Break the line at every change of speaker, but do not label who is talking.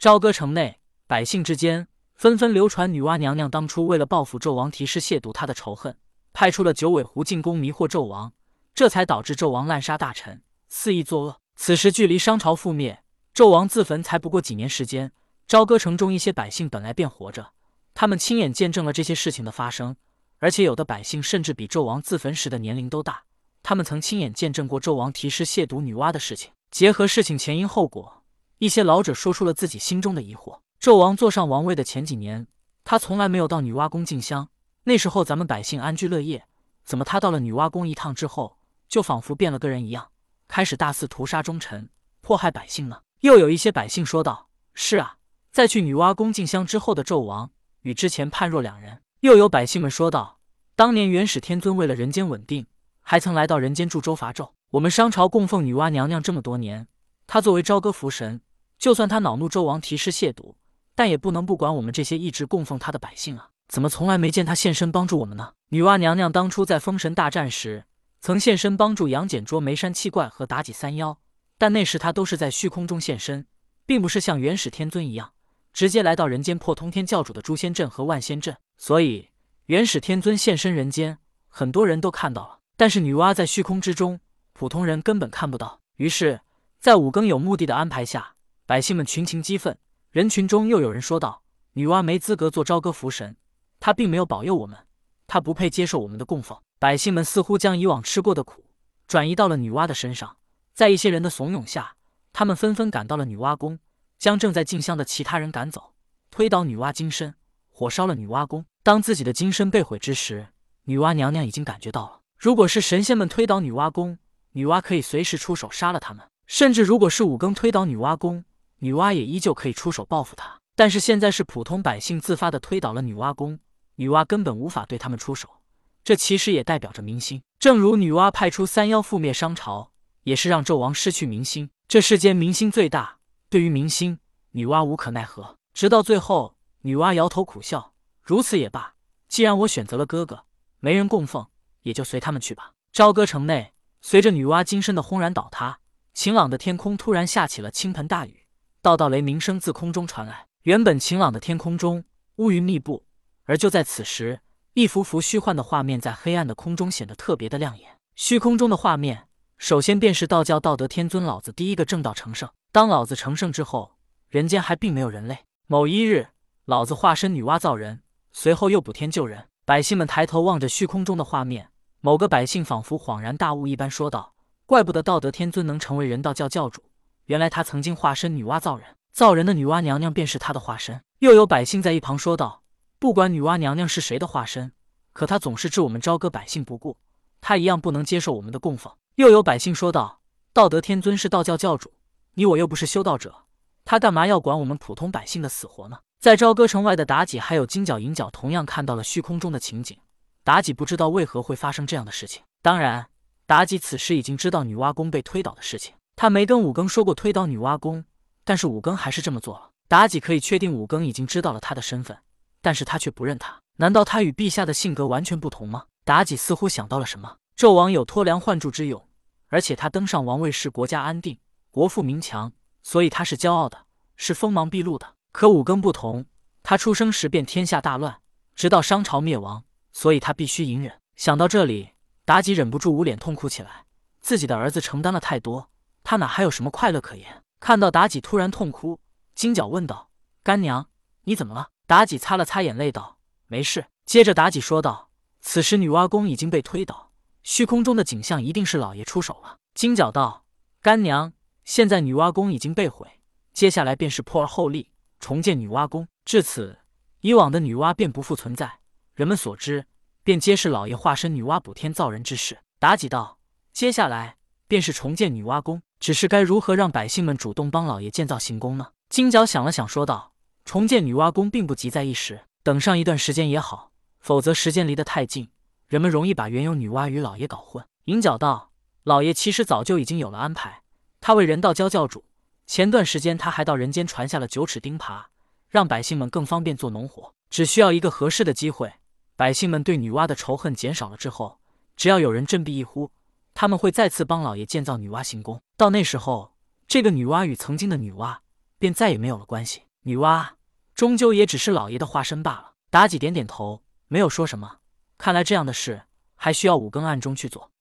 朝歌城内，百姓之间纷纷流传女娲娘娘当初为了报复纣王提示亵渎她的仇恨，派出了九尾狐进宫迷惑纣王，这才导致纣王滥杀大臣，肆意作恶。此时距离商朝覆灭、纣王自焚才不过几年时间。朝歌城中一些百姓本来便活着，他们亲眼见证了这些事情的发生，而且有的百姓甚至比纣王自焚时的年龄都大。他们曾亲眼见证过纣王提示亵渎女娲的事情。结合事情前因后果，一些老者说出了自己心中的疑惑：纣王坐上王位的前几年，他从来没有到女娲宫进香，那时候咱们百姓安居乐业，怎么他到了女娲宫一趟之后，就仿佛变了个人一样，开始大肆屠杀忠臣，迫害百姓呢？又有一些百姓说道：“是啊。”在去女娲宫进香之后的纣王与之前判若两人。又有百姓们说道：“当年元始天尊为了人间稳定，还曾来到人间助周伐纣。我们商朝供奉女娲娘娘这么多年，她作为朝歌福神，就算他恼怒纣王提示亵渎，但也不能不管我们这些一直供奉他的百姓啊！怎么从来没见他现身帮助我们呢？”女娲娘娘当初在封神大战时，曾现身帮助杨戬捉梅山七怪和妲己三妖，但那时她都是在虚空中现身，并不是像元始天尊一样。直接来到人间破通天教主的诛仙阵和万仙阵，所以元始天尊现身人间，很多人都看到了。但是女娲在虚空之中，普通人根本看不到。于是，在五更有目的的安排下，百姓们群情激愤。人群中又有人说道：“女娲没资格做朝歌福神，她并没有保佑我们，她不配接受我们的供奉。”百姓们似乎将以往吃过的苦转移到了女娲的身上，在一些人的怂恿下，他们纷纷赶到了女娲宫。将正在进香的其他人赶走，推倒女娲金身，火烧了女娲宫。当自己的金身被毁之时，女娲娘娘已经感觉到了。如果是神仙们推倒女娲宫，女娲可以随时出手杀了他们；甚至如果是五更推倒女娲宫，女娲也依旧可以出手报复他。但是现在是普通百姓自发的推倒了女娲宫，女娲根本无法对他们出手。这其实也代表着民心。正如女娲派出三妖覆灭商朝，也是让纣王失去民心。这世间民心最大。对于民心，女娲无可奈何。直到最后，女娲摇头苦笑：“如此也罢，既然我选择了哥哥，没人供奉，也就随他们去吧。”朝歌城内，随着女娲金身的轰然倒塌，晴朗的天空突然下起了倾盆大雨，道道雷鸣声自空中传来。原本晴朗的天空中，乌云密布，而就在此时，一幅幅虚幻的画面在黑暗的空中显得特别的亮眼。虚空中的画面，首先便是道教道德天尊老子第一个正道成圣。当老子成圣之后，人间还并没有人类。某一日，老子化身女娲造人，随后又补天救人。百姓们抬头望着虚空中的画面，某个百姓仿佛恍然大悟一般说道：“怪不得道德天尊能成为人道教教主，原来他曾经化身女娲造人，造人的女娲娘娘便是他的化身。”又有百姓在一旁说道：“不管女娲娘娘是谁的化身，可她总是置我们朝歌百姓不顾，她一样不能接受我们的供奉。”又有百姓说道：“道德天尊是道教教主。”你我又不是修道者，他干嘛要管我们普通百姓的死活呢？在朝歌城外的妲己还有金角银角同样看到了虚空中的情景。妲己不知道为何会发生这样的事情。当然，妲己此时已经知道女娲宫被推倒的事情。他没跟五更说过推倒女娲宫，但是五更还是这么做了。妲己可以确定五更已经知道了他的身份，但是他却不认他。难道他与陛下的性格完全不同吗？妲己似乎想到了什么。纣王有脱梁换柱之勇，而且他登上王位时国家安定。国富民强，所以他是骄傲的，是锋芒毕露的。可五更不同，他出生时便天下大乱，直到商朝灭亡，所以他必须隐忍。想到这里，妲己忍不住捂脸痛哭起来。自己的儿子承担了太多，他哪还有什么快乐可言？看到妲己突然痛哭，金角问道：“干娘，你怎么了？”妲己擦了擦眼泪道：“没事。”接着妲己说道：“此时女娲宫已经被推倒，虚空中的景象一定是老爷出手了。”金角道：“干娘。”现在女娲宫已经被毁，接下来便是破而后立，重建女娲宫。至此，以往的女娲便不复存在，人们所知便皆是老爷化身女娲补天造人之事。妲己道：“接下来便是重建女娲宫，只是该如何让百姓们主动帮老爷建造行宫呢？”金角想了想，说道：“重建女娲宫并不急在一时，等上一段时间也好，否则时间离得太近，人们容易把原有女娲与老爷搞混。”银角道：“老爷其实早就已经有了安排。”他为人道教教主，前段时间他还到人间传下了九齿钉耙，让百姓们更方便做农活。只需要一个合适的机会，百姓们对女娲的仇恨减少了之后，只要有人振臂一呼，他们会再次帮老爷建造女娲行宫。到那时候，这个女娲与曾经的女娲便再也没有了关系。女娲终究也只是老爷的化身罢了。妲己点点头，没有说什么。看来这样的事还需要五更暗中去做。